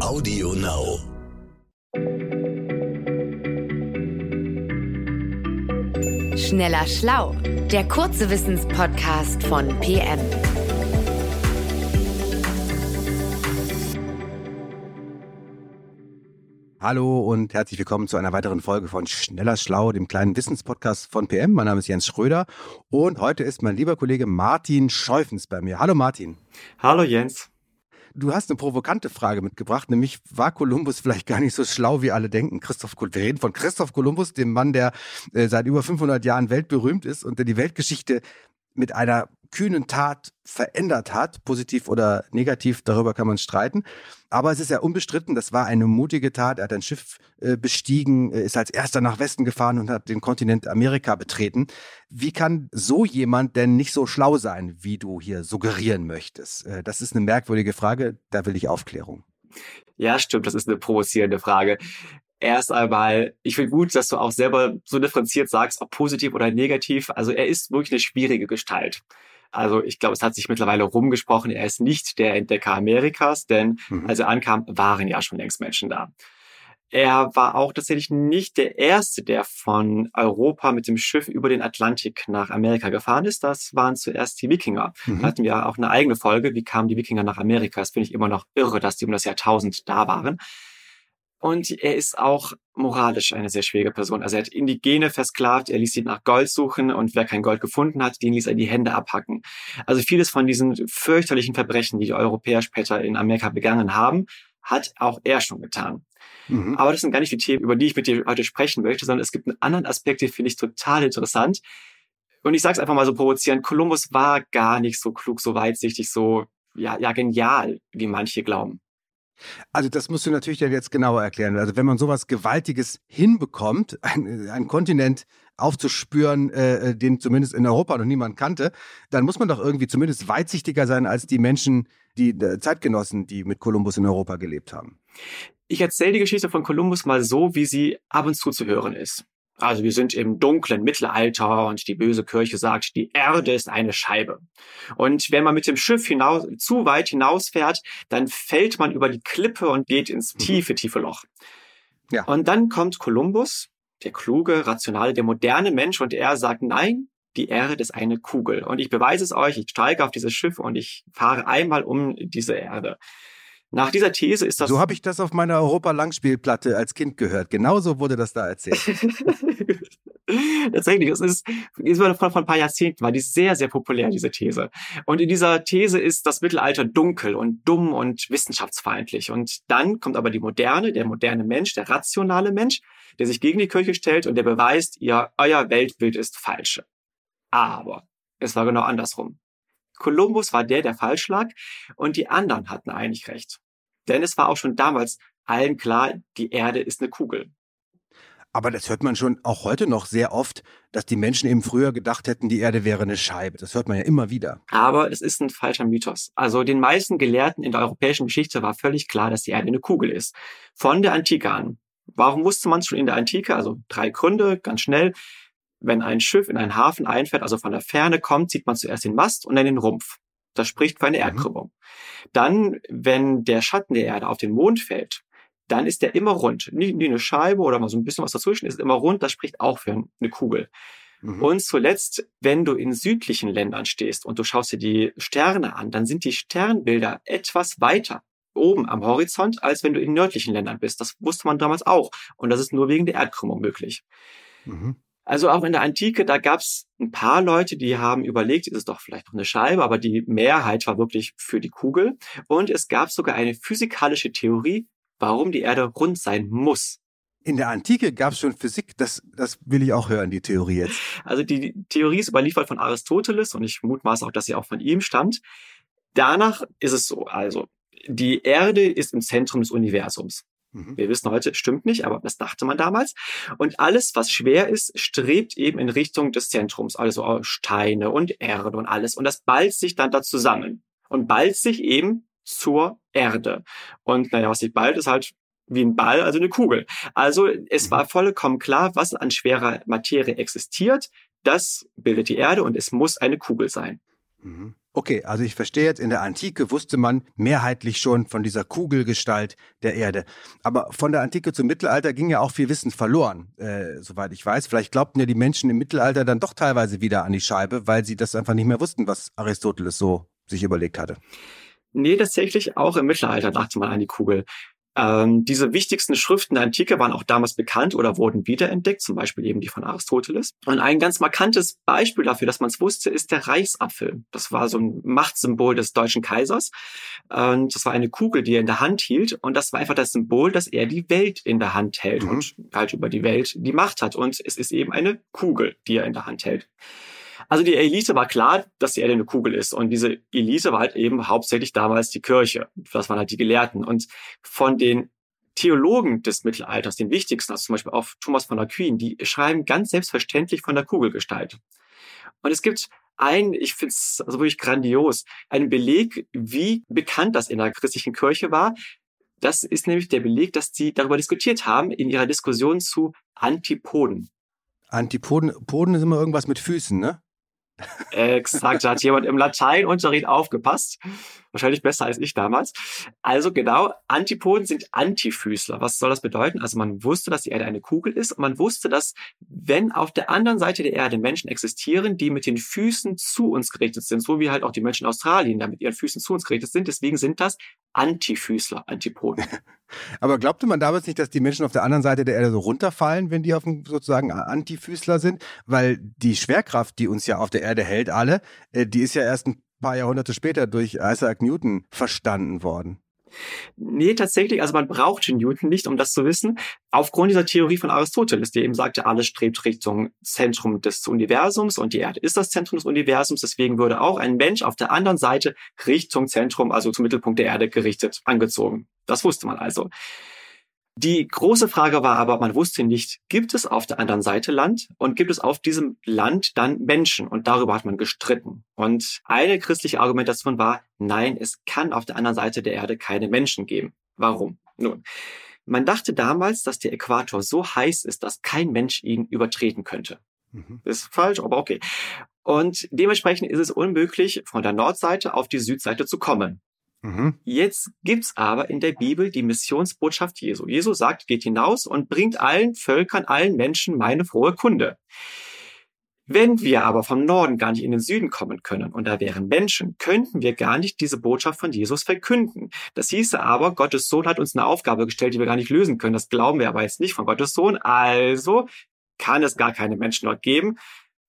Audio Now. Schneller Schlau, der kurze Wissenspodcast von PM. Hallo und herzlich willkommen zu einer weiteren Folge von Schneller Schlau, dem kleinen Wissenspodcast von PM. Mein Name ist Jens Schröder und heute ist mein lieber Kollege Martin Scheufens bei mir. Hallo Martin. Hallo Jens. Du hast eine provokante Frage mitgebracht, nämlich war Kolumbus vielleicht gar nicht so schlau, wie alle denken? Christoph, wir reden von Christoph Kolumbus, dem Mann, der äh, seit über 500 Jahren weltberühmt ist und der die Weltgeschichte mit einer kühnen Tat verändert hat, positiv oder negativ, darüber kann man streiten. Aber es ist ja unbestritten, das war eine mutige Tat. Er hat ein Schiff äh, bestiegen, äh, ist als erster nach Westen gefahren und hat den Kontinent Amerika betreten. Wie kann so jemand denn nicht so schlau sein, wie du hier suggerieren möchtest? Äh, das ist eine merkwürdige Frage, da will ich Aufklärung. Ja, stimmt, das ist eine provozierende Frage erst einmal, ich finde gut, dass du auch selber so differenziert sagst, ob positiv oder negativ. Also er ist wirklich eine schwierige Gestalt. Also ich glaube, es hat sich mittlerweile rumgesprochen, er ist nicht der Entdecker Amerikas, denn mhm. als er ankam, waren ja schon längst Menschen da. Er war auch tatsächlich nicht der Erste, der von Europa mit dem Schiff über den Atlantik nach Amerika gefahren ist. Das waren zuerst die Wikinger. Mhm. Da hatten wir auch eine eigene Folge, wie kamen die Wikinger nach Amerika. Das finde ich immer noch irre, dass die um das Jahrtausend da waren. Und er ist auch moralisch eine sehr schwierige Person. Also er hat Indigene versklavt, er ließ sie nach Gold suchen und wer kein Gold gefunden hat, den ließ er die Hände abhacken. Also vieles von diesen fürchterlichen Verbrechen, die die Europäer später in Amerika begangen haben, hat auch er schon getan. Mhm. Aber das sind gar nicht die Themen, über die ich mit dir heute sprechen möchte, sondern es gibt einen anderen Aspekt, den finde ich total interessant. Und ich sage es einfach mal so provozierend, Kolumbus war gar nicht so klug, so weitsichtig, so ja, ja genial, wie manche glauben. Also das musst du natürlich dann jetzt genauer erklären. Also wenn man sowas Gewaltiges hinbekommt, einen Kontinent aufzuspüren, äh, den zumindest in Europa noch niemand kannte, dann muss man doch irgendwie zumindest weitsichtiger sein als die Menschen, die äh, Zeitgenossen, die mit Kolumbus in Europa gelebt haben. Ich erzähle die Geschichte von Kolumbus mal so, wie sie ab und zu zu hören ist. Also wir sind im dunklen Mittelalter und die böse Kirche sagt, die Erde ist eine Scheibe. Und wenn man mit dem Schiff hinaus, zu weit hinausfährt, dann fällt man über die Klippe und geht ins mhm. tiefe, tiefe Loch. Ja. Und dann kommt Kolumbus, der kluge, rationale, der moderne Mensch und er sagt, nein, die Erde ist eine Kugel. Und ich beweise es euch, ich steige auf dieses Schiff und ich fahre einmal um diese Erde. Nach dieser These ist das. So habe ich das auf meiner Europa-Langspielplatte als Kind gehört. Genauso wurde das da erzählt. Tatsächlich, es ist, ist von, von ein paar Jahrzehnten war die sehr, sehr populär, diese These. Und in dieser These ist das Mittelalter dunkel und dumm und wissenschaftsfeindlich. Und dann kommt aber die Moderne, der moderne Mensch, der rationale Mensch, der sich gegen die Kirche stellt und der beweist, ihr, euer Weltbild ist falsch. Aber es war genau andersrum. Kolumbus war der, der falsch lag und die anderen hatten eigentlich recht. Denn es war auch schon damals allen klar, die Erde ist eine Kugel. Aber das hört man schon auch heute noch sehr oft, dass die Menschen eben früher gedacht hätten, die Erde wäre eine Scheibe. Das hört man ja immer wieder. Aber es ist ein falscher Mythos. Also den meisten Gelehrten in der europäischen Geschichte war völlig klar, dass die Erde eine Kugel ist. Von der Antike an. Warum wusste man es schon in der Antike? Also drei Gründe, ganz schnell wenn ein Schiff in einen Hafen einfährt, also von der Ferne kommt, sieht man zuerst den Mast und dann den Rumpf. Das spricht für eine. Erdkrümmung. Mhm. Dann, wenn der Schatten der Erde auf den Mond fällt, dann ist der immer rund. Nie, nie eine Scheibe oder mal so ein bisschen was dazwischen, ist immer rund. Das spricht auch für eine Kugel. Mhm. Und zuletzt, wenn du in südlichen Ländern stehst und du schaust dir die Sterne an, dann sind die Sternbilder etwas weiter oben am Horizont, als wenn du in nördlichen Ländern bist. Das wusste man damals auch. Und das ist nur wegen der Erdkrümmung möglich. Mhm. Also auch in der Antike, da gab es ein paar Leute, die haben überlegt, ist es doch vielleicht noch eine Scheibe, aber die Mehrheit war wirklich für die Kugel. Und es gab sogar eine physikalische Theorie, warum die Erde rund sein muss. In der Antike gab es schon Physik, das, das will ich auch hören, die Theorie jetzt. Also die Theorie ist überliefert von Aristoteles und ich mutmaße auch, dass sie auch von ihm stammt. Danach ist es so, also die Erde ist im Zentrum des Universums. Mhm. Wir wissen heute, stimmt nicht, aber das dachte man damals. Und alles, was schwer ist, strebt eben in Richtung des Zentrums, also Steine und Erde und alles. Und das ballt sich dann da zusammen und ballt sich eben zur Erde. Und naja, was sich ballt, ist halt wie ein Ball, also eine Kugel. Also es mhm. war vollkommen klar, was an schwerer Materie existiert. Das bildet die Erde und es muss eine Kugel sein. Mhm. Okay, also ich verstehe jetzt, in der Antike wusste man mehrheitlich schon von dieser Kugelgestalt der Erde. Aber von der Antike zum Mittelalter ging ja auch viel Wissen verloren, äh, soweit ich weiß. Vielleicht glaubten ja die Menschen im Mittelalter dann doch teilweise wieder an die Scheibe, weil sie das einfach nicht mehr wussten, was Aristoteles so sich überlegt hatte. Nee, tatsächlich auch im Mittelalter dachte man an die Kugel. Ähm, diese wichtigsten Schriften der Antike waren auch damals bekannt oder wurden wiederentdeckt, zum Beispiel eben die von Aristoteles. Und ein ganz markantes Beispiel dafür, dass man es wusste, ist der Reichsapfel. Das war so ein Machtsymbol des deutschen Kaisers. Und das war eine Kugel, die er in der Hand hielt. Und das war einfach das Symbol, dass er die Welt in der Hand hält mhm. und halt über die Welt die Macht hat. Und es ist eben eine Kugel, die er in der Hand hält. Also die Elite war klar, dass die Erde eine Kugel ist. Und diese Elite war halt eben hauptsächlich damals die Kirche. Das waren halt die Gelehrten. Und von den Theologen des Mittelalters, den wichtigsten, also zum Beispiel auch Thomas von Aquin, die schreiben ganz selbstverständlich von der Kugelgestalt. Und es gibt ein, ich finde es also wirklich grandios, einen Beleg, wie bekannt das in der christlichen Kirche war. Das ist nämlich der Beleg, dass sie darüber diskutiert haben in ihrer Diskussion zu Antipoden. Antipoden Poden ist immer irgendwas mit Füßen, ne? Exakt, da hat jemand im Lateinunterricht aufgepasst. Wahrscheinlich besser als ich damals. Also genau, Antipoden sind Antifüßler. Was soll das bedeuten? Also man wusste, dass die Erde eine Kugel ist und man wusste, dass wenn auf der anderen Seite der Erde Menschen existieren, die mit den Füßen zu uns gerichtet sind, so wie halt auch die Menschen in Australien da mit ihren Füßen zu uns gerichtet sind, deswegen sind das Antifüßler, Antipoden. Aber glaubte man damals nicht, dass die Menschen auf der anderen Seite der Erde so runterfallen, wenn die auf dem sozusagen Antifüßler sind? Weil die Schwerkraft, die uns ja auf der Erde hält, alle, äh, die ist ja erst ein paar Jahrhunderte später durch Isaac Newton verstanden worden. Nee, tatsächlich, also man brauchte Newton nicht, um das zu wissen. Aufgrund dieser Theorie von Aristoteles, der eben sagte, alles strebt Richtung Zentrum des Universums und die Erde ist das Zentrum des Universums. Deswegen würde auch ein Mensch auf der anderen Seite Richtung Zentrum, also zum Mittelpunkt der Erde gerichtet, angezogen. Das wusste man also. Die große Frage war aber, man wusste nicht, gibt es auf der anderen Seite Land und gibt es auf diesem Land dann Menschen? Und darüber hat man gestritten. Und eine christliche Argumentation war, nein, es kann auf der anderen Seite der Erde keine Menschen geben. Warum? Nun, man dachte damals, dass der Äquator so heiß ist, dass kein Mensch ihn übertreten könnte. Mhm. Ist falsch, aber okay. Und dementsprechend ist es unmöglich, von der Nordseite auf die Südseite zu kommen. Mhm. Jetzt gibt's aber in der Bibel die Missionsbotschaft Jesu. Jesu sagt, geht hinaus und bringt allen Völkern, allen Menschen meine frohe Kunde. Wenn wir aber vom Norden gar nicht in den Süden kommen können und da wären Menschen, könnten wir gar nicht diese Botschaft von Jesus verkünden. Das hieße aber, Gottes Sohn hat uns eine Aufgabe gestellt, die wir gar nicht lösen können. Das glauben wir aber jetzt nicht von Gottes Sohn. Also kann es gar keine Menschen dort geben.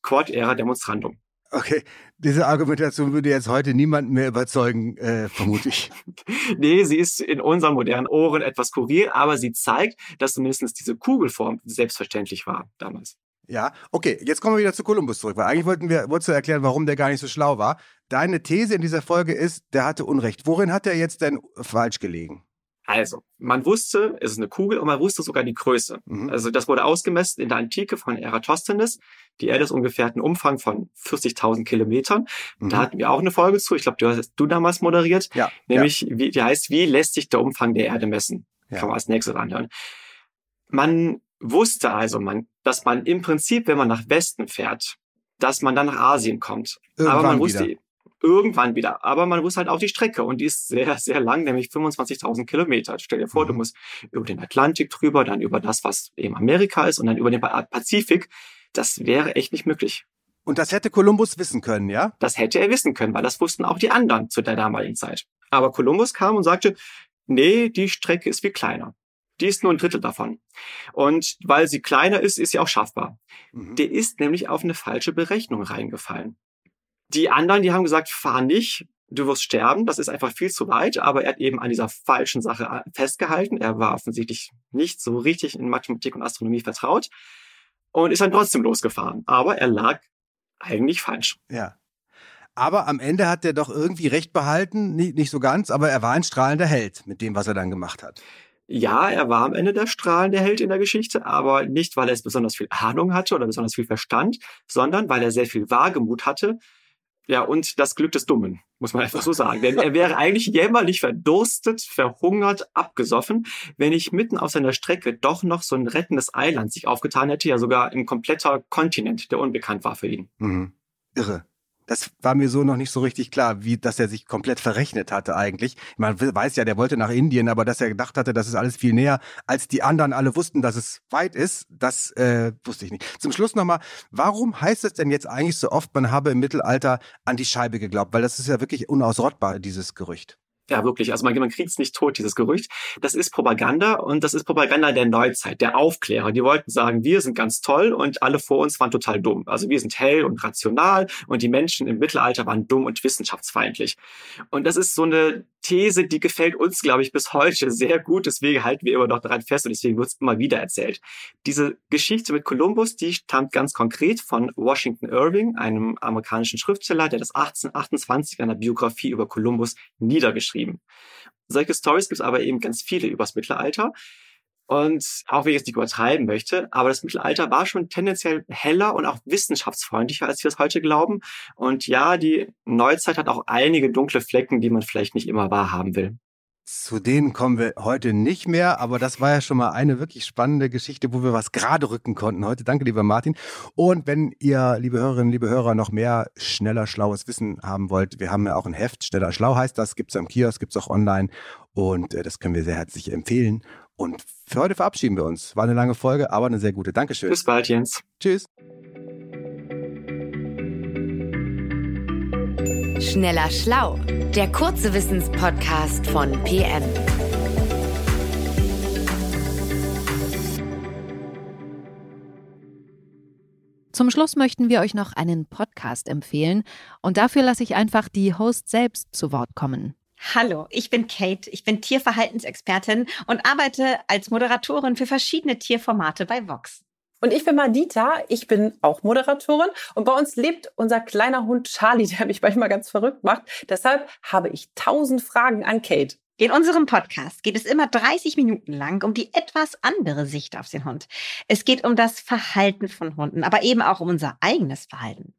Quod era demonstrandum. Okay, diese Argumentation würde jetzt heute niemanden mehr überzeugen, äh, vermute ich. nee, sie ist in unseren modernen Ohren etwas skurril, aber sie zeigt, dass zumindest diese Kugelform selbstverständlich war damals. Ja, okay, jetzt kommen wir wieder zu Kolumbus zurück, weil eigentlich wollten wir, wolltest du erklären, warum der gar nicht so schlau war. Deine These in dieser Folge ist, der hatte Unrecht. Worin hat er jetzt denn falsch gelegen? Also, man wusste, es ist eine Kugel und man wusste sogar die Größe. Mhm. Also das wurde ausgemessen in der Antike von Eratosthenes. Die Erde ist ungefähr einen Umfang von 40.000 Kilometern. Mhm. Da hatten wir auch eine Folge zu. Ich glaube, du hast du damals moderiert. Ja. Nämlich, ja. Wie, die heißt, wie lässt sich der Umfang der Erde messen? Ja. Kann man als nächstes anhören. Man wusste also, man, dass man im Prinzip, wenn man nach Westen fährt, dass man dann nach Asien kommt. Irgendwann Aber man wusste, wieder irgendwann wieder. Aber man muss halt auch die Strecke und die ist sehr, sehr lang, nämlich 25.000 Kilometer. Stell dir vor, mhm. du musst über den Atlantik drüber, dann über das, was eben Amerika ist und dann über den Pazifik. Das wäre echt nicht möglich. Und das hätte Kolumbus wissen können, ja? Das hätte er wissen können, weil das wussten auch die anderen zu der damaligen Zeit. Aber Kolumbus kam und sagte, nee, die Strecke ist viel kleiner. Die ist nur ein Drittel davon. Und weil sie kleiner ist, ist sie auch schaffbar. Mhm. Der ist nämlich auf eine falsche Berechnung reingefallen. Die anderen, die haben gesagt, fahr nicht, du wirst sterben, das ist einfach viel zu weit, aber er hat eben an dieser falschen Sache äh, festgehalten. Er war offensichtlich nicht so richtig in Mathematik und Astronomie vertraut und ist dann trotzdem losgefahren. Aber er lag eigentlich falsch. Ja. Aber am Ende hat er doch irgendwie recht behalten, nicht, nicht so ganz, aber er war ein strahlender Held mit dem, was er dann gemacht hat. Ja, er war am Ende der strahlende Held in der Geschichte, aber nicht, weil er es besonders viel Ahnung hatte oder besonders viel Verstand, sondern weil er sehr viel Wagemut hatte ja, und das Glück des Dummen, muss man einfach so sagen. Denn er wäre eigentlich jämmerlich verdurstet, verhungert, abgesoffen, wenn ich mitten auf seiner Strecke doch noch so ein rettendes Eiland sich aufgetan hätte, ja sogar ein kompletter Kontinent, der unbekannt war für ihn. Mhm. Irre. Das war mir so noch nicht so richtig klar, wie, dass er sich komplett verrechnet hatte eigentlich. Man weiß ja, der wollte nach Indien, aber dass er gedacht hatte, das ist alles viel näher, als die anderen alle wussten, dass es weit ist, das äh, wusste ich nicht. Zum Schluss nochmal, warum heißt es denn jetzt eigentlich so oft, man habe im Mittelalter an die Scheibe geglaubt? Weil das ist ja wirklich unausrottbar, dieses Gerücht. Ja, wirklich. Also man, man kriegt es nicht tot, dieses Gerücht. Das ist Propaganda und das ist Propaganda der Neuzeit, der Aufklärer. Die wollten sagen, wir sind ganz toll und alle vor uns waren total dumm. Also wir sind hell und rational und die Menschen im Mittelalter waren dumm und wissenschaftsfeindlich. Und das ist so eine These, die gefällt uns, glaube ich, bis heute sehr gut. Deswegen halten wir immer noch daran fest und deswegen wird es immer wieder erzählt. Diese Geschichte mit Kolumbus, die stammt ganz konkret von Washington Irving, einem amerikanischen Schriftsteller, der das 1828 in einer Biografie über Kolumbus niedergeschrieben. Solche Stories gibt es aber eben ganz viele übers Mittelalter. Und auch wenn ich es nicht übertreiben möchte, aber das Mittelalter war schon tendenziell heller und auch wissenschaftsfreundlicher, als wir es heute glauben. Und ja, die Neuzeit hat auch einige dunkle Flecken, die man vielleicht nicht immer wahrhaben will. Zu denen kommen wir heute nicht mehr, aber das war ja schon mal eine wirklich spannende Geschichte, wo wir was gerade rücken konnten heute. Danke, lieber Martin. Und wenn ihr, liebe Hörerinnen, liebe Hörer, noch mehr schneller schlaues Wissen haben wollt, wir haben ja auch ein Heft, schneller schlau heißt das, gibt's am Kiosk, gibt's auch online und äh, das können wir sehr herzlich empfehlen. Und für heute verabschieden wir uns. War eine lange Folge, aber eine sehr gute. Dankeschön. Bis bald, Jens. Tschüss. Schneller Schlau, der kurze Wissenspodcast von PM. Zum Schluss möchten wir euch noch einen Podcast empfehlen und dafür lasse ich einfach die Host selbst zu Wort kommen. Hallo, ich bin Kate, ich bin Tierverhaltensexpertin und arbeite als Moderatorin für verschiedene Tierformate bei Vox. Und ich bin Madita, ich bin auch Moderatorin und bei uns lebt unser kleiner Hund Charlie, der mich manchmal ganz verrückt macht. Deshalb habe ich tausend Fragen an Kate. In unserem Podcast geht es immer 30 Minuten lang um die etwas andere Sicht auf den Hund. Es geht um das Verhalten von Hunden, aber eben auch um unser eigenes Verhalten.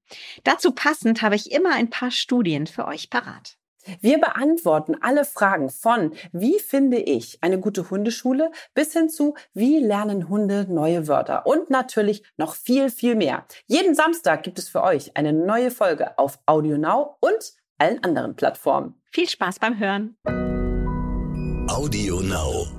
Dazu passend habe ich immer ein paar Studien für euch parat. Wir beantworten alle Fragen von wie finde ich eine gute Hundeschule bis hin zu wie lernen Hunde neue Wörter und natürlich noch viel, viel mehr. Jeden Samstag gibt es für euch eine neue Folge auf Audio Now und allen anderen Plattformen. Viel Spaß beim Hören. Audio Now.